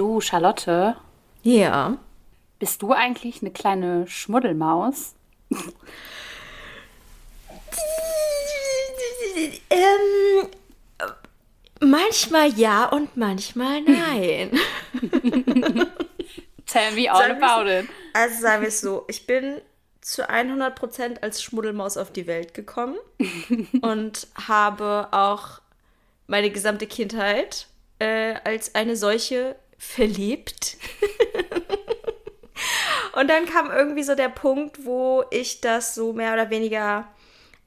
Du, Charlotte, Ja. bist du eigentlich eine kleine Schmuddelmaus? Ähm, manchmal ja und manchmal nein. Tell me all Sagen about it. Also sagen wir es so, ich bin zu 100% als Schmuddelmaus auf die Welt gekommen und habe auch meine gesamte Kindheit äh, als eine solche verlebt. und dann kam irgendwie so der Punkt, wo ich das so mehr oder weniger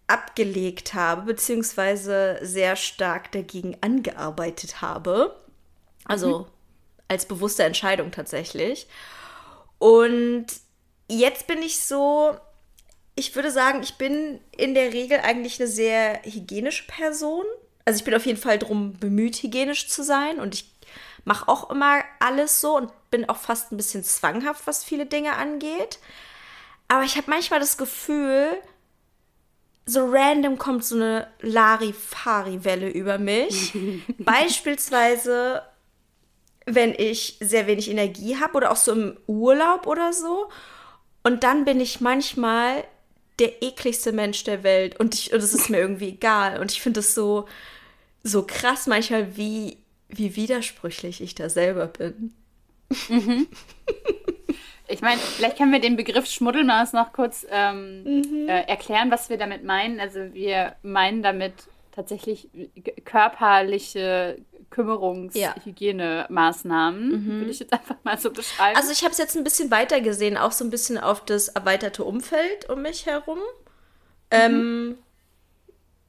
abgelegt habe, beziehungsweise sehr stark dagegen angearbeitet habe. Also als bewusste Entscheidung tatsächlich. Und jetzt bin ich so, ich würde sagen, ich bin in der Regel eigentlich eine sehr hygienische Person. Also ich bin auf jeden Fall darum bemüht, hygienisch zu sein und ich mache auch immer alles so und bin auch fast ein bisschen zwanghaft, was viele Dinge angeht. Aber ich habe manchmal das Gefühl, so random kommt so eine Larifari-Welle über mich. Beispielsweise, wenn ich sehr wenig Energie habe oder auch so im Urlaub oder so. Und dann bin ich manchmal der ekligste Mensch der Welt und ich, und es ist mir irgendwie egal. Und ich finde es so, so krass manchmal, wie, wie widersprüchlich ich da selber bin. Ich meine, vielleicht können wir den Begriff Schmuddelmaus noch kurz ähm, Mhm. äh, erklären, was wir damit meinen. Also wir meinen damit tatsächlich körperliche Kümmerungs-, Ja. Hygienemaßnahmen, würde ich jetzt einfach mal so beschreiben. Also ich habe es jetzt ein bisschen weiter gesehen, auch so ein bisschen auf das erweiterte Umfeld um mich herum. Ähm,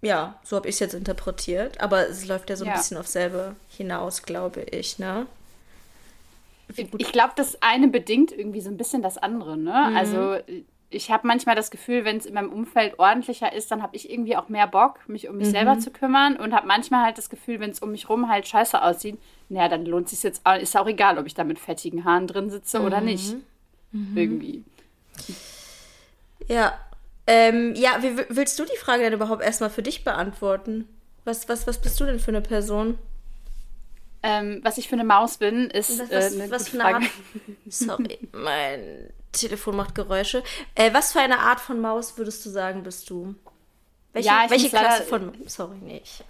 ja, so habe ich es jetzt interpretiert. Aber es läuft ja so ein Ja. bisschen auf selbe hinaus, glaube ich, ne? Ich glaube, das eine bedingt irgendwie so ein bisschen das andere. Ne? Mhm. Also ich habe manchmal das Gefühl, wenn es in meinem Umfeld ordentlicher ist, dann habe ich irgendwie auch mehr Bock, mich um mich Mhm. selber zu kümmern und habe manchmal halt das Gefühl, wenn es um mich rum halt scheiße aussieht, naja, dann lohnt sich jetzt auch, ist auch egal, ob ich da mit fettigen Haaren drin sitze oder Mhm. nicht. Irgendwie. Ja. Ähm, ja, wie willst du die Frage denn überhaupt erstmal für dich beantworten? Was, was, was bist du denn für eine Person? Ähm, was ich für eine Maus bin, ist Was, äh, was, eine was für eine Frage. Art? Sorry, mein Telefon macht Geräusche. Äh, was für eine Art von Maus würdest du sagen, bist du? Welche, Ja, ich welche muss leider- Klasse von. Sorry, nee, ich.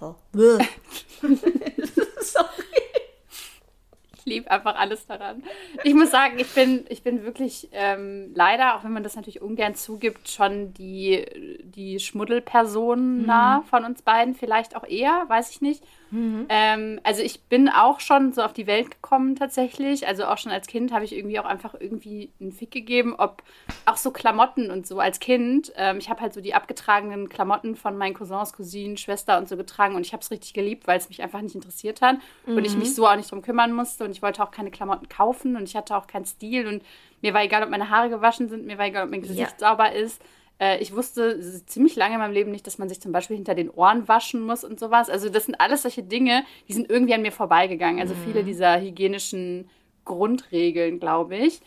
So. liebe einfach alles daran. Ich muss sagen, ich bin, ich bin wirklich ähm, leider, auch wenn man das natürlich ungern zugibt, schon die, die Schmuddelperson nah von uns beiden. Vielleicht auch eher, weiß ich nicht. Ähm, also ich bin auch schon so auf die Welt gekommen tatsächlich. Also auch schon als Kind habe ich irgendwie auch einfach irgendwie einen Fick gegeben, ob auch so Klamotten und so als Kind. Ähm, ich habe halt so die abgetragenen Klamotten von meinen Cousins, Cousinen, Schwester und so getragen und ich habe es richtig geliebt, weil es mich einfach nicht interessiert hat und ich mich so auch nicht drum kümmern musste und ich wollte auch keine Klamotten kaufen und ich hatte auch keinen Stil und mir war egal, ob meine Haare gewaschen sind, mir war egal, ob mein Gesicht sauber ist. Äh, ich wusste ziemlich lange in meinem Leben nicht, dass man sich zum Beispiel hinter den Ohren waschen muss und sowas. Also das sind alles solche Dinge, die sind irgendwie an mir vorbeigegangen. Also viele dieser hygienischen Grundregeln, glaube ich.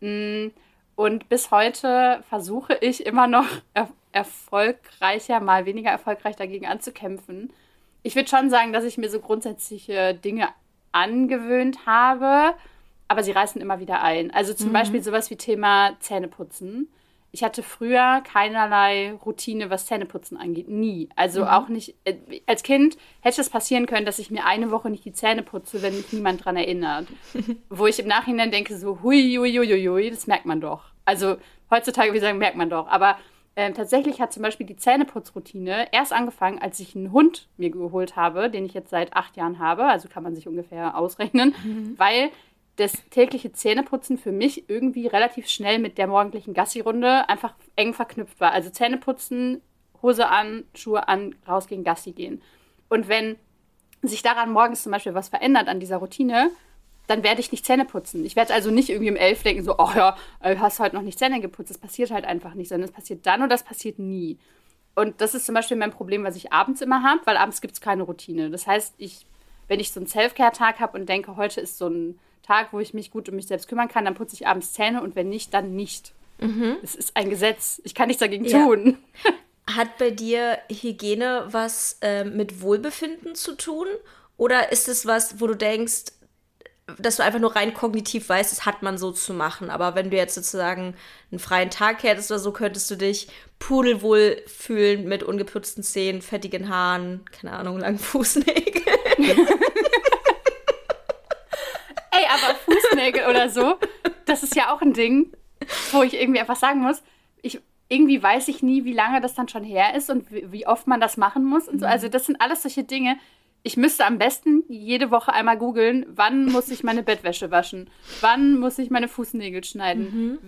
Mm, Und bis heute versuche ich immer noch er erfolgreicher, mal weniger erfolgreich dagegen anzukämpfen. Ich würde schon sagen, dass ich mir so grundsätzliche Dinge angewöhnt habe, aber sie reißen immer wieder ein. Also zum Beispiel sowas wie Thema Zähneputzen. Ich hatte früher keinerlei Routine, was Zähneputzen angeht. Nie. Also auch nicht. Äh, als Kind hätte es passieren können, dass ich mir eine Woche nicht die Zähne putze, wenn mich niemand dran erinnert. Wo ich im Nachhinein denke, so, hui, hui, hui, hui, hui, das merkt man doch. Also heutzutage, ich sagen, merkt man doch. Aber ähm, tatsächlich hat zum Beispiel die Zähneputzroutine erst angefangen, als ich einen Hund mir geholt habe, den ich jetzt seit acht Jahren habe. Also kann man sich ungefähr ausrechnen, weil das tägliche Zähneputzen für mich irgendwie relativ schnell mit der morgendlichen Gassi-Runde einfach eng verknüpft war. Also Zähneputzen, Hose an, Schuhe an, rausgehen, Gassi gehen. Und wenn sich daran morgens zum Beispiel was verändert an dieser Routine, dann werde ich nicht Zähne putzen. Ich werde also nicht irgendwie um elf denken, so, oh ja, äh, hast heute noch nicht Zähne geputzt. Das passiert halt einfach nicht, sondern es passiert dann und das passiert nie. Und das ist zum Beispiel mein Problem, was ich abends immer habe, weil abends gibt es keine Routine. Das heißt, ich, wenn ich so einen Self-Care-Tag habe und denke, heute ist so ein Tag, wo ich mich gut um mich selbst kümmern kann, dann putze ich abends Zähne und wenn nicht, dann nicht. Es ist ein Gesetz. Ich kann nichts dagegen Ja. tun. Hat bei dir Hygiene was ähm, mit Wohlbefinden zu tun? Oder ist es was, wo du denkst, dass du einfach nur rein kognitiv weißt, das hat man so zu machen. Aber wenn du jetzt sozusagen einen freien Tag hättest oder so, könntest du dich pudelwohl fühlen mit ungeputzten Zähnen, fettigen Haaren, keine Ahnung, langen Fußnägeln. Ey, aber Fußnägel oder so, das ist ja auch ein Ding, wo ich irgendwie einfach sagen muss, ich, irgendwie weiß ich nie, wie lange das dann schon her ist und wie, wie oft man das machen muss und so. Also das sind alles solche Dinge, ich müsste am besten jede Woche einmal googeln, wann muss ich meine Bettwäsche waschen? Wann muss ich meine Fußnägel schneiden? Mhm.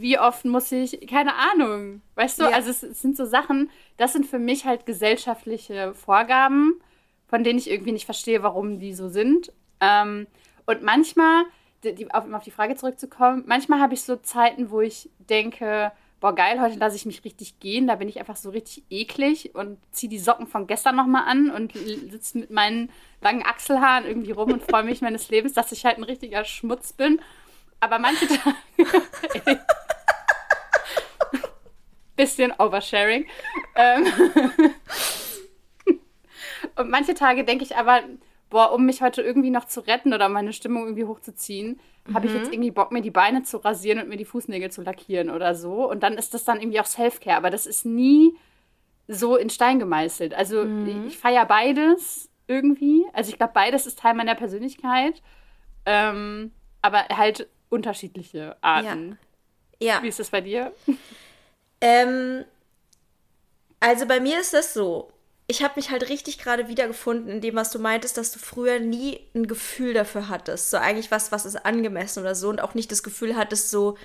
Wie oft muss ich, keine Ahnung. Weißt du, ja. also es, es, sind so Sachen, das sind für mich halt gesellschaftliche Vorgaben, von denen ich irgendwie nicht verstehe, warum die so sind. Ähm, und manchmal, die, auf, um auf die Frage zurückzukommen, manchmal habe ich so Zeiten, wo ich denke, boah, geil, heute lasse ich mich richtig gehen. Da bin ich einfach so richtig eklig und ziehe die Socken von gestern nochmal an und sitze mit meinen langen Achselhaaren irgendwie rum und freue mich meines Lebens, dass ich halt ein richtiger Schmutz bin. Aber manche Tage. bisschen Oversharing. Ähm und manche Tage denke ich aber, boah, um mich heute irgendwie noch zu retten oder meine Stimmung irgendwie hochzuziehen, mhm. habe ich jetzt irgendwie Bock, mir die Beine zu rasieren und mir die Fußnägel zu lackieren oder so. Und dann ist das dann irgendwie auch Self-Care. Aber das ist nie so in Stein gemeißelt. Also mhm. ich feiere beides irgendwie. Also ich glaube, beides ist Teil meiner Persönlichkeit. Ähm, aber halt unterschiedliche Arten. Ja. ja. Wie ist das bei dir? Ähm, also bei mir ist das so ich habe mich halt richtig gerade wiedergefunden in dem, was du meintest, dass du früher nie ein Gefühl dafür hattest. So eigentlich was, was ist angemessen oder so und auch nicht das Gefühl hattest, so,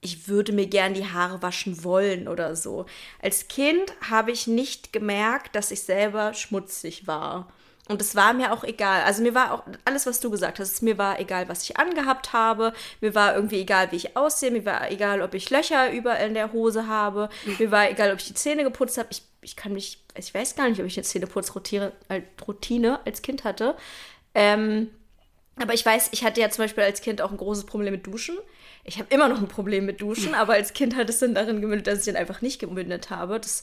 ich würde mir gern die Haare waschen wollen oder so. Als Kind habe ich nicht gemerkt, dass ich selber schmutzig war. Und es war mir auch egal. Also mir war auch alles, was du gesagt hast, mir war egal, was ich angehabt habe. Mir war irgendwie egal, wie ich aussehe. Mir war egal, ob ich Löcher überall in der Hose habe. Mir war egal, ob ich die Zähne geputzt habe. Ich, ich kann mich, ich weiß gar nicht, ob ich eine Zähneputzroutine als Kind hatte. Ähm, aber ich weiß, ich hatte ja zum Beispiel als Kind auch ein großes Problem mit Duschen. Ich habe immer noch ein Problem mit Duschen, aber als Kind hat es dann darin gemündet, dass ich den einfach nicht gemündet habe. Das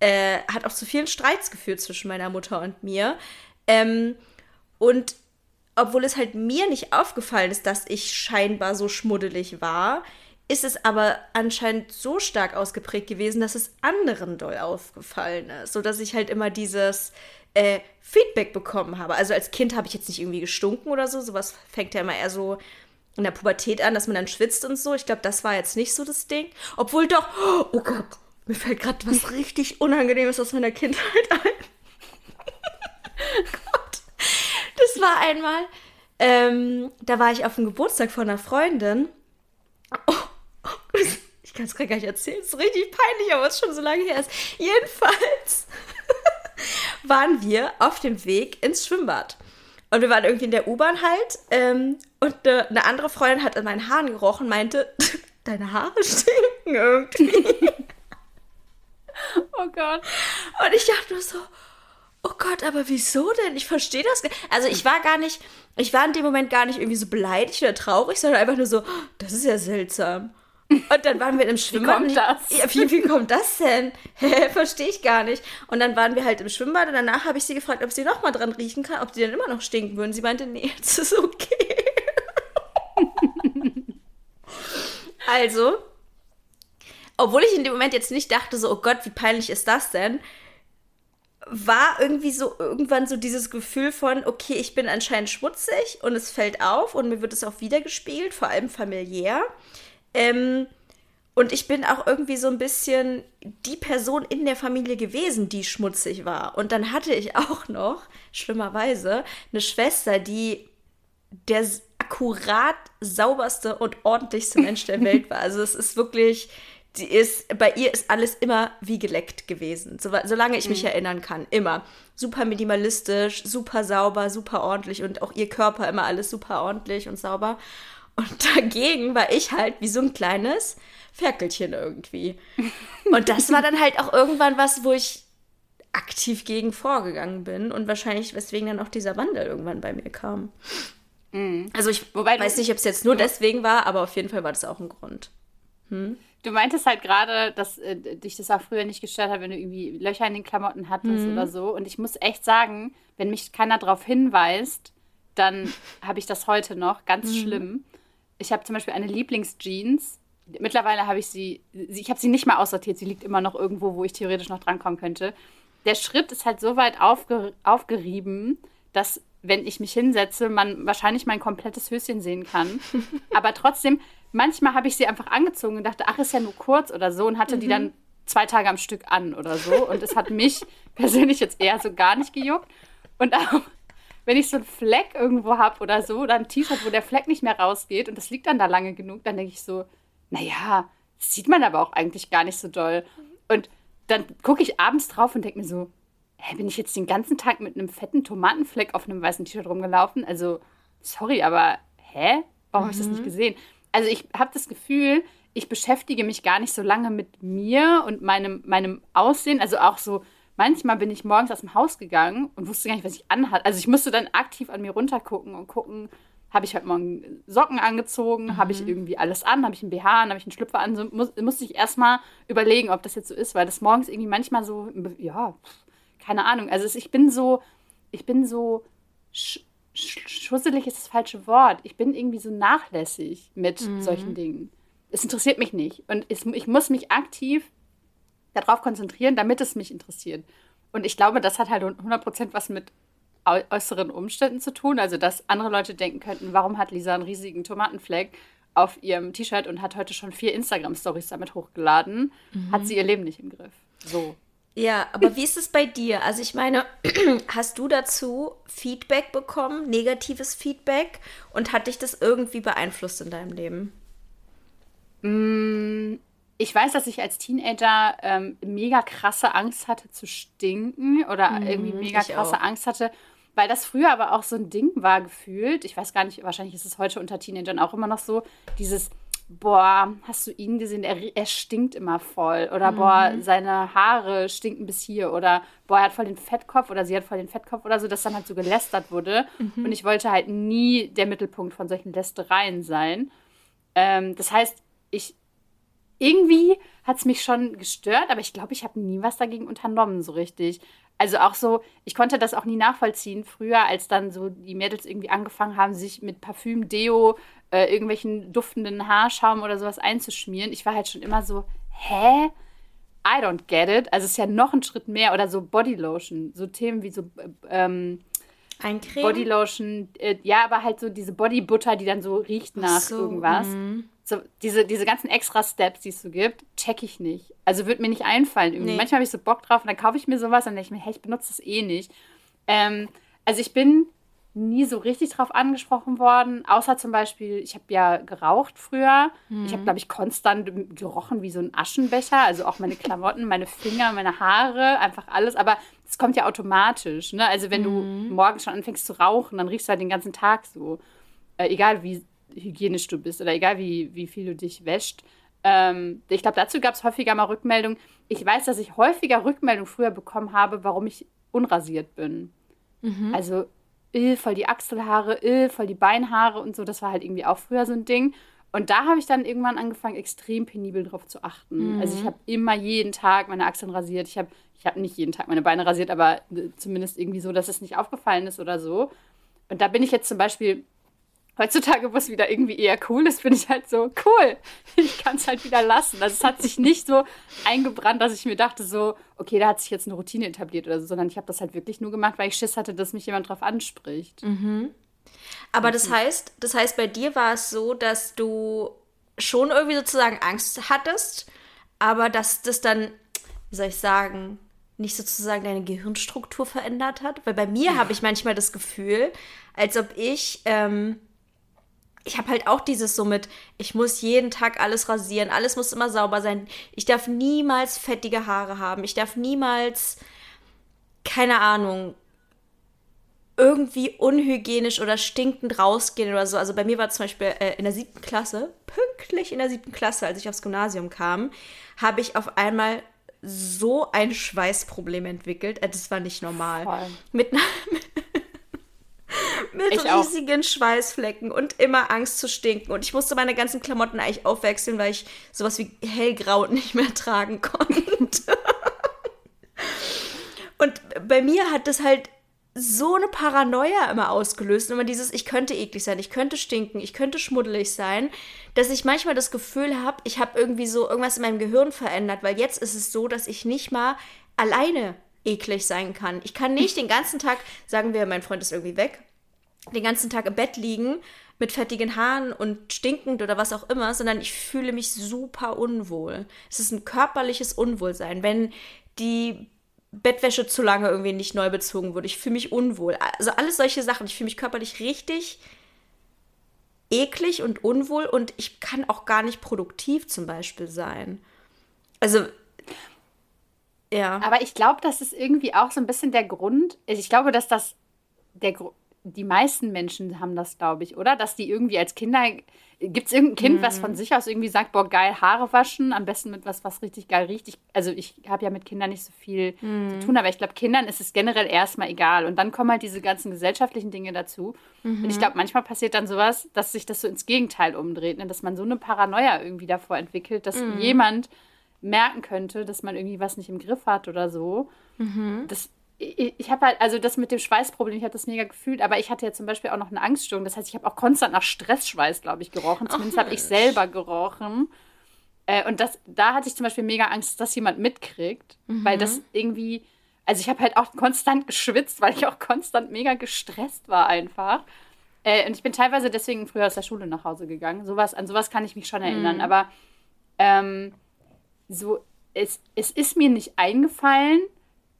äh, hat auch zu vielen Streits geführt zwischen meiner Mutter und mir. Ähm, und obwohl es halt mir nicht aufgefallen ist, dass ich scheinbar so schmuddelig war, ist es aber anscheinend so stark ausgeprägt gewesen, dass es anderen doll aufgefallen ist, so dass ich halt immer dieses äh, Feedback bekommen habe. Also als Kind habe ich jetzt nicht irgendwie gestunken oder so, sowas fängt ja immer eher so in der Pubertät an, dass man dann schwitzt und so. Ich glaube, das war jetzt nicht so das Ding. Obwohl doch, oh Gott, mir fällt gerade was richtig Unangenehmes aus meiner Kindheit ein. Gott. Das war einmal, ähm, da war ich auf dem Geburtstag von einer Freundin. Oh, oh, ich kann es gerade gar nicht erzählen, es ist richtig peinlich, aber es ist schon so lange her ist. Jedenfalls waren wir auf dem Weg ins Schwimmbad. Und wir waren irgendwie in der U-Bahn halt. Ähm, und eine, eine andere Freundin hat an meinen Haaren gerochen, meinte, deine Haare stinken irgendwie. oh Gott. Und ich dachte nur so, oh Gott, aber wieso denn? Ich verstehe das. Also ich war gar nicht, ich war in dem Moment gar nicht irgendwie so beleidigt oder traurig, sondern einfach nur so, das ist ja seltsam. Und dann waren wir im Schwimmbad. Wie kommt das? Ja, wie, wie kommt das denn? Verstehe ich gar nicht. Und dann waren wir halt im Schwimmbad und danach habe ich sie gefragt, ob sie noch mal dran riechen kann, ob die dann immer noch stinken würden. Sie meinte, nee, es ist okay. also, obwohl ich in dem Moment jetzt nicht dachte, so, oh Gott, wie peinlich ist das denn, war irgendwie so irgendwann so dieses Gefühl von, okay, ich bin anscheinend schmutzig und es fällt auf und mir wird es auch wiedergespiegelt, vor allem familiär. Ähm, und ich bin auch irgendwie so ein bisschen die Person in der Familie gewesen, die schmutzig war. Und dann hatte ich auch noch, schlimmerweise, eine Schwester, die der akkurat sauberste und ordentlichste Mensch der Welt war. Also es ist wirklich, die ist, bei ihr ist alles immer wie geleckt gewesen. So, solange ich mich mhm. erinnern kann. Immer. Super minimalistisch, super sauber, super ordentlich und auch ihr Körper immer alles super ordentlich und sauber. Und dagegen war ich halt wie so ein kleines Ferkelchen irgendwie. Und das war dann halt auch irgendwann was, wo ich aktiv gegen vorgegangen bin und wahrscheinlich weswegen dann auch dieser Wandel irgendwann bei mir kam. Mhm. Also ich Wobei weiß nicht, ob es jetzt nur deswegen war, aber auf jeden Fall war das auch ein Grund. Hm? Du meintest halt gerade, dass äh, dich das auch früher nicht gestört hat, wenn du irgendwie Löcher in den Klamotten hattest mhm. oder so. Und ich muss echt sagen, wenn mich keiner darauf hinweist, dann habe ich das heute noch, ganz mhm. schlimm. Ich habe zum Beispiel eine Lieblingsjeans. Mittlerweile habe ich sie, ich habe sie nicht mal aussortiert, sie liegt immer noch irgendwo, wo ich theoretisch noch drankommen könnte. Der Schritt ist halt so weit aufge, aufgerieben, dass wenn ich mich hinsetze, man wahrscheinlich mein komplettes Höschen sehen kann. Aber trotzdem, manchmal habe ich sie einfach angezogen und dachte, ach, ist ja nur kurz oder so und hatte mhm. die dann zwei Tage am Stück an oder so. Und es hat mich persönlich jetzt eher so gar nicht gejuckt. Und auch wenn ich so einen Fleck irgendwo habe oder so, oder ein T-Shirt, wo der Fleck nicht mehr rausgeht und das liegt dann da lange genug, dann denke ich so, naja, das sieht man aber auch eigentlich gar nicht so doll. Und dann gucke ich abends drauf und denke mir so, hä, bin ich jetzt den ganzen Tag mit einem fetten Tomatenfleck auf einem weißen T-Shirt rumgelaufen? Also, sorry, aber hä? Warum mhm. habe ich das nicht mhm. gesehen? Also, ich habe das Gefühl, ich beschäftige mich gar nicht so lange mit mir und meinem, meinem Aussehen. Also auch so, manchmal bin ich morgens aus dem Haus gegangen und wusste gar nicht, was ich anhatte. Also ich musste dann aktiv an mir runtergucken und gucken, habe ich heute Morgen Socken angezogen, mhm. habe ich irgendwie alles an, habe ich einen BH an, habe ich einen Schlüpfer an. So muss, musste ich erstmal überlegen, ob das jetzt so ist, weil das morgens irgendwie manchmal so, ja, keine Ahnung. Also ich bin so, ich bin so schusselig ist das falsche Wort. Ich bin irgendwie so nachlässig mit mhm. solchen Dingen es interessiert mich nicht. Und es, ich muss mich aktiv darauf konzentrieren, damit es mich interessiert. Und ich glaube, das hat halt 100% was mit äußeren Umständen zu tun. Also, dass andere Leute denken könnten, warum hat Lisa einen riesigen Tomatenfleck auf ihrem T-Shirt und hat heute schon vier Instagram-Stories damit hochgeladen, mhm. hat sie ihr Leben nicht im Griff. So. Ja, aber wie ist es bei dir? Also ich meine, hast du dazu Feedback bekommen, negatives Feedback und hat dich das irgendwie beeinflusst in deinem Leben? Mm, ich weiß, dass ich als Teenager ähm, mega krasse Angst hatte zu stinken oder mhm, irgendwie mega krasse auch. Angst hatte, weil das früher aber auch so ein Ding war gefühlt. Ich weiß gar nicht, wahrscheinlich ist es heute unter Teenagern auch immer noch so, dieses boah, hast du ihn gesehen? Er, er stinkt immer voll. Oder mhm. boah, seine Haare stinken bis hier. Oder boah, er hat voll den Fettkopf oder sie hat voll den Fettkopf oder so, dass dann halt so gelästert wurde. Mhm. Und ich wollte halt nie der Mittelpunkt von solchen Lästereien sein. Ähm, das heißt, ich irgendwie hat es mich schon gestört, aber ich glaube, ich habe nie was dagegen unternommen, so richtig. Also auch so, ich konnte das auch nie nachvollziehen, früher, als dann so die Mädels irgendwie angefangen haben, sich mit Parfüm, Deo, äh, irgendwelchen duftenden Haarschaum oder sowas einzuschmieren. Ich war halt schon immer so, hä? I don't get it. Also es ist ja noch ein Schritt mehr oder so Bodylotion, so Themen wie so äh, ähm, ein Creme? Bodylotion, äh, ja, aber halt so diese Bodybutter, die dann so riecht nach so, irgendwas. Mm so diese, diese ganzen extra Steps, die es so gibt, check ich nicht. Also wird mir nicht einfallen irgendwie. Nee. Manchmal habe ich so Bock drauf und dann kaufe ich mir sowas und denke ich mir, hey, ich benutze das eh nicht. Ähm, also ich bin nie so richtig drauf angesprochen worden, außer zum Beispiel, ich habe ja geraucht früher. Mhm. Ich habe, glaube ich, konstant gerochen wie so ein Aschenbecher, also auch meine Klamotten, meine Finger, meine Haare, einfach alles. Aber das kommt ja automatisch. Ne? Also wenn mhm. du morgens schon anfängst zu rauchen, dann riechst du halt den ganzen Tag so. Äh, egal wie hygienisch du bist oder egal wie, wie viel du dich wäscht. Ähm, ich glaube, dazu gab es häufiger mal Rückmeldungen. Ich weiß, dass ich häufiger Rückmeldungen früher bekommen habe, warum ich unrasiert bin. Mhm. Also, ill, voll die Achselhaare, ill, voll die Beinhaare und so. Das war halt irgendwie auch früher so ein Ding. Und da habe ich dann irgendwann angefangen, extrem penibel drauf zu achten. Mhm. Also ich habe immer jeden Tag meine Achseln rasiert. Ich habe ich hab nicht jeden Tag meine Beine rasiert, aber äh, zumindest irgendwie so, dass es nicht aufgefallen ist oder so. Und da bin ich jetzt zum Beispiel heutzutage, wo es wieder irgendwie eher cool ist, bin ich halt so, cool, ich kann es halt wieder lassen. Also es hat sich nicht so eingebrannt, dass ich mir dachte so, okay, da hat sich jetzt eine Routine etabliert oder so, sondern ich habe das halt wirklich nur gemacht, weil ich Schiss hatte, dass mich jemand drauf anspricht. Mhm. Aber das heißt, das heißt, bei dir war es so, dass du schon irgendwie sozusagen Angst hattest, aber dass das dann, wie soll ich sagen, nicht sozusagen deine Gehirnstruktur verändert hat? Weil bei mir ja. habe ich manchmal das Gefühl, als ob ich ähm, ich habe halt auch dieses so mit, ich muss jeden Tag alles rasieren, alles muss immer sauber sein. Ich darf niemals fettige Haare haben. Ich darf niemals, keine Ahnung, irgendwie unhygienisch oder stinkend rausgehen oder so. Also bei mir war zum Beispiel äh, in der siebten Klasse, pünktlich in der siebten Klasse, als ich aufs Gymnasium kam, habe ich auf einmal so ein Schweißproblem entwickelt. Äh, das war nicht normal. Voll. Mit, mit ich riesigen auch. Schweißflecken und immer Angst zu stinken. Und ich musste meine ganzen Klamotten eigentlich aufwechseln, weil ich sowas wie hellgrau nicht mehr tragen konnte. und bei mir hat das halt so eine Paranoia immer ausgelöst. Immer dieses, ich könnte eklig sein, ich könnte stinken, ich könnte schmuddelig sein, dass ich manchmal das Gefühl habe, ich habe irgendwie so irgendwas in meinem Gehirn verändert, weil jetzt ist es so, dass ich nicht mal alleine eklig sein kann. Ich kann nicht den ganzen Tag, sagen wir, mein Freund ist irgendwie weg, den ganzen Tag im Bett liegen mit fettigen Haaren und stinkend oder was auch immer, sondern ich fühle mich super unwohl. Es ist ein körperliches Unwohlsein. Wenn die Bettwäsche zu lange irgendwie nicht neu bezogen wurde. Ich fühle mich unwohl. Also alles solche Sachen. Ich fühle mich körperlich richtig eklig und unwohl und ich kann auch gar nicht produktiv zum Beispiel sein. Also, ja. Aber ich glaube, das ist irgendwie auch so ein bisschen der Grund. Ich glaube, dass das der Grund die meisten Menschen haben das, glaube ich, oder? Dass die irgendwie als Kinder. Gibt es irgendein Kind, mhm. was von sich aus irgendwie sagt, boah, geil, Haare waschen, am besten mit was, was richtig geil riecht? Ich, also ich habe ja mit Kindern nicht so viel mhm. zu tun, aber ich glaube, Kindern ist es generell erstmal egal. Und dann kommen halt diese ganzen gesellschaftlichen Dinge dazu. Mhm. Und ich glaube, manchmal passiert dann sowas, dass sich das so ins Gegenteil umdreht, ne? dass man so eine Paranoia irgendwie davor entwickelt, dass mhm. jemand merken könnte, dass man irgendwie was nicht im Griff hat oder so. Mhm. Das ich, ich habe halt, also das mit dem Schweißproblem, ich habe das mega gefühlt, aber ich hatte ja zum Beispiel auch noch eine Angststörung. Das heißt, ich habe auch konstant nach Stressschweiß, glaube ich, gerochen. Zumindest habe ich selber gerochen. Äh, und das, da hatte ich zum Beispiel mega Angst, dass jemand mitkriegt, mhm. weil das irgendwie, also ich habe halt auch konstant geschwitzt, weil ich auch konstant mega gestresst war einfach. Äh, und ich bin teilweise deswegen früher aus der Schule nach Hause gegangen. Sowas, an sowas kann ich mich schon erinnern. Mhm. Aber ähm, so, es, es ist mir nicht eingefallen,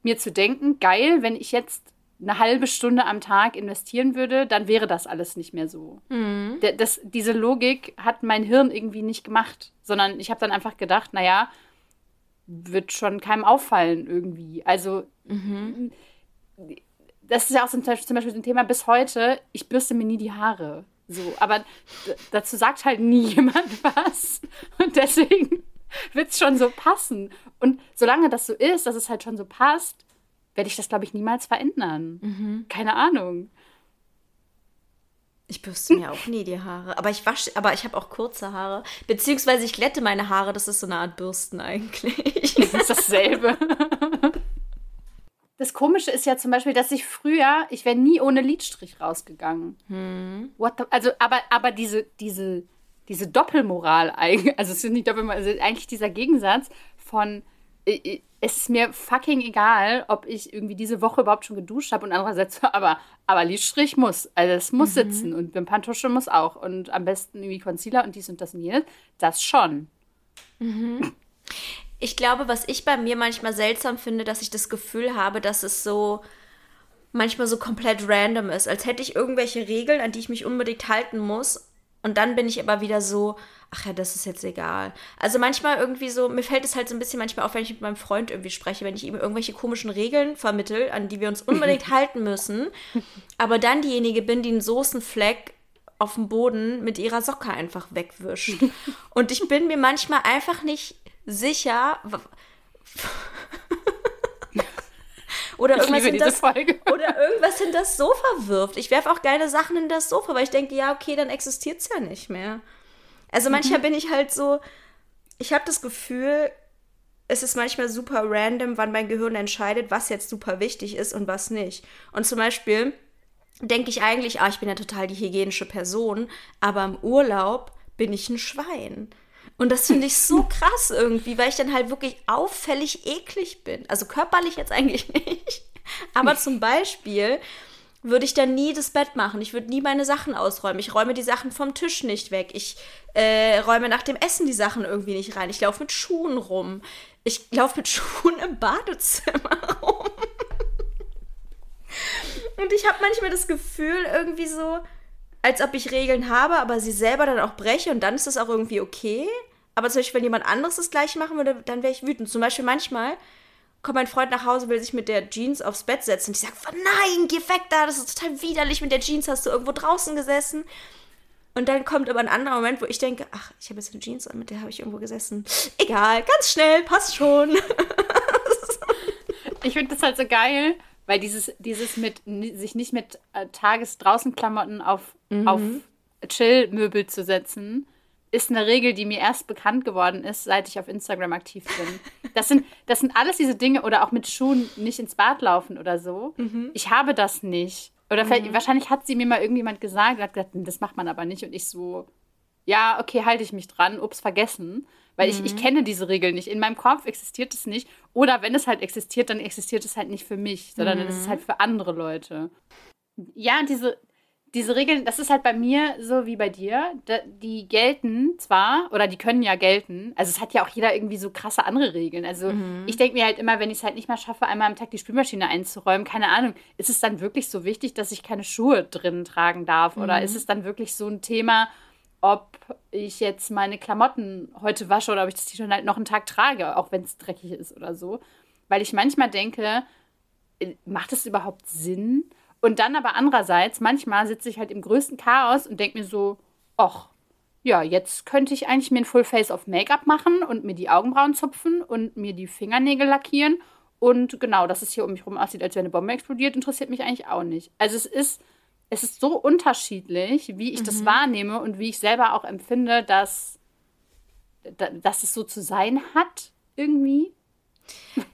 mir zu denken, geil, wenn ich jetzt eine halbe Stunde am Tag investieren würde, dann wäre das alles nicht mehr so. Mhm. Das, diese Logik hat mein Hirn irgendwie nicht gemacht, sondern ich habe dann einfach gedacht, naja, wird schon keinem auffallen irgendwie. Also, mhm. das ist ja auch zum Beispiel, zum Beispiel so ein Thema bis heute, ich bürste mir nie die Haare. So, aber dazu sagt halt nie jemand was. Und deswegen wird es schon so passen. Und solange das so ist, dass es halt schon so passt, werde ich das, glaube ich, niemals verändern. Mhm. Keine Ahnung. Ich bürste mir auch nie die Haare. Aber ich wasche, aber ich habe auch kurze Haare. Beziehungsweise ich glätte meine Haare. Das ist so eine Art Bürsten eigentlich. Das ist dasselbe. Das Komische ist ja zum Beispiel, dass ich früher, ich wäre nie ohne Lidstrich rausgegangen. Hm. What the, also, aber, aber diese, diese diese Doppelmoral, also es ist nicht Doppelmoral, also eigentlich dieser Gegensatz von es ist mir fucking egal, ob ich irgendwie diese Woche überhaupt schon geduscht habe und andererseits, aber, aber Lidstrich muss, also es muss mhm. sitzen und Wimperntusche muss auch und am besten irgendwie Concealer und dies und das und jenes, das schon. Mhm. Ich glaube, was ich bei mir manchmal seltsam finde, dass ich das Gefühl habe, dass es so manchmal so komplett random ist, als hätte ich irgendwelche Regeln, an die ich mich unbedingt halten muss und dann bin ich aber wieder so, ach ja, das ist jetzt egal. Also manchmal irgendwie so, mir fällt es halt so ein bisschen manchmal auf, wenn ich mit meinem Freund irgendwie spreche, wenn ich ihm irgendwelche komischen Regeln vermittel, an die wir uns unbedingt halten müssen, aber dann diejenige bin, die einen Soßenfleck auf dem Boden mit ihrer Socke einfach wegwischt. Und ich bin mir manchmal einfach nicht sicher, oder irgendwas, in das, oder irgendwas in das Sofa wirft. Ich werfe auch geile Sachen in das Sofa, weil ich denke, ja, okay, dann existiert es ja nicht mehr. Also manchmal mhm. bin ich halt so, ich habe das Gefühl, es ist manchmal super random, wann mein Gehirn entscheidet, was jetzt super wichtig ist und was nicht. Und zum Beispiel denke ich eigentlich, ah, ich bin ja total die hygienische Person, aber im Urlaub bin ich ein Schwein. Und das finde ich so krass irgendwie, weil ich dann halt wirklich auffällig eklig bin. Also körperlich jetzt eigentlich nicht. Aber zum Beispiel würde ich dann nie das Bett machen. Ich würde nie meine Sachen ausräumen. Ich räume die Sachen vom Tisch nicht weg. Ich äh, räume nach dem Essen die Sachen irgendwie nicht rein. Ich laufe mit Schuhen rum. Ich laufe mit Schuhen im Badezimmer rum. Und ich habe manchmal das Gefühl, irgendwie so, als ob ich Regeln habe, aber sie selber dann auch breche und dann ist das auch irgendwie okay. Aber zum Beispiel, wenn jemand anderes das gleiche machen würde, dann wäre ich wütend. Zum Beispiel manchmal kommt mein Freund nach Hause, will sich mit der Jeans aufs Bett setzen und ich sage, nein, geh weg da, das ist total widerlich, mit der Jeans hast du irgendwo draußen gesessen. Und dann kommt aber ein anderer Moment, wo ich denke, ach, ich habe jetzt eine Jeans an, mit der habe ich irgendwo gesessen. Egal, ganz schnell, passt schon. ich finde das halt so geil, weil dieses, dieses mit sich nicht mit äh, Tages-Draußen-Klamotten auf, mhm. auf Chill-Möbel zu setzen, ist eine Regel, die mir erst bekannt geworden ist, seit ich auf Instagram aktiv bin. Das sind, das sind alles diese Dinge, oder auch mit Schuhen nicht ins Bad laufen oder so. Mhm. Ich habe das nicht. Oder mhm. wahrscheinlich hat sie mir mal irgendjemand gesagt, hat gesagt, das macht man aber nicht. Und ich so, ja, okay, halte ich mich dran, ups, vergessen. Weil mhm. ich, ich mhm. kenne diese Regel nicht. In meinem Kopf existiert es nicht. Oder wenn es halt existiert, dann existiert es halt nicht für mich, sondern mhm. es ist halt für andere Leute. Ja, diese, diese Regeln, das ist halt bei mir so wie bei dir. Die gelten zwar, oder die können ja gelten. Also es hat ja auch jeder irgendwie so krasse andere Regeln. Also mhm. ich denke mir halt immer, wenn ich es halt nicht mehr schaffe, einmal am Tag die Spülmaschine einzuräumen, keine Ahnung, ist es dann wirklich so wichtig, dass ich keine Schuhe drin tragen darf? Oder mhm. ist es dann wirklich so ein Thema, ob ich jetzt meine Klamotten heute wasche oder ob ich das T-Shirt halt noch einen Tag trage, auch wenn es dreckig ist oder so. Weil ich manchmal denke, äh, macht es überhaupt Sinn? Und dann aber andererseits, manchmal sitze ich halt im größten Chaos und denke mir so, ach, ja, jetzt könnte ich eigentlich mir ein Full Face of Make-up machen und mir die Augenbrauen zupfen und mir die Fingernägel lackieren. Und genau, dass es hier um mich rum aussieht, als wäre eine Bombe explodiert, interessiert mich eigentlich auch nicht. Also es ist es ist so unterschiedlich, wie ich mhm. das wahrnehme und wie ich selber auch empfinde, dass, dass es so zu sein hat, irgendwie.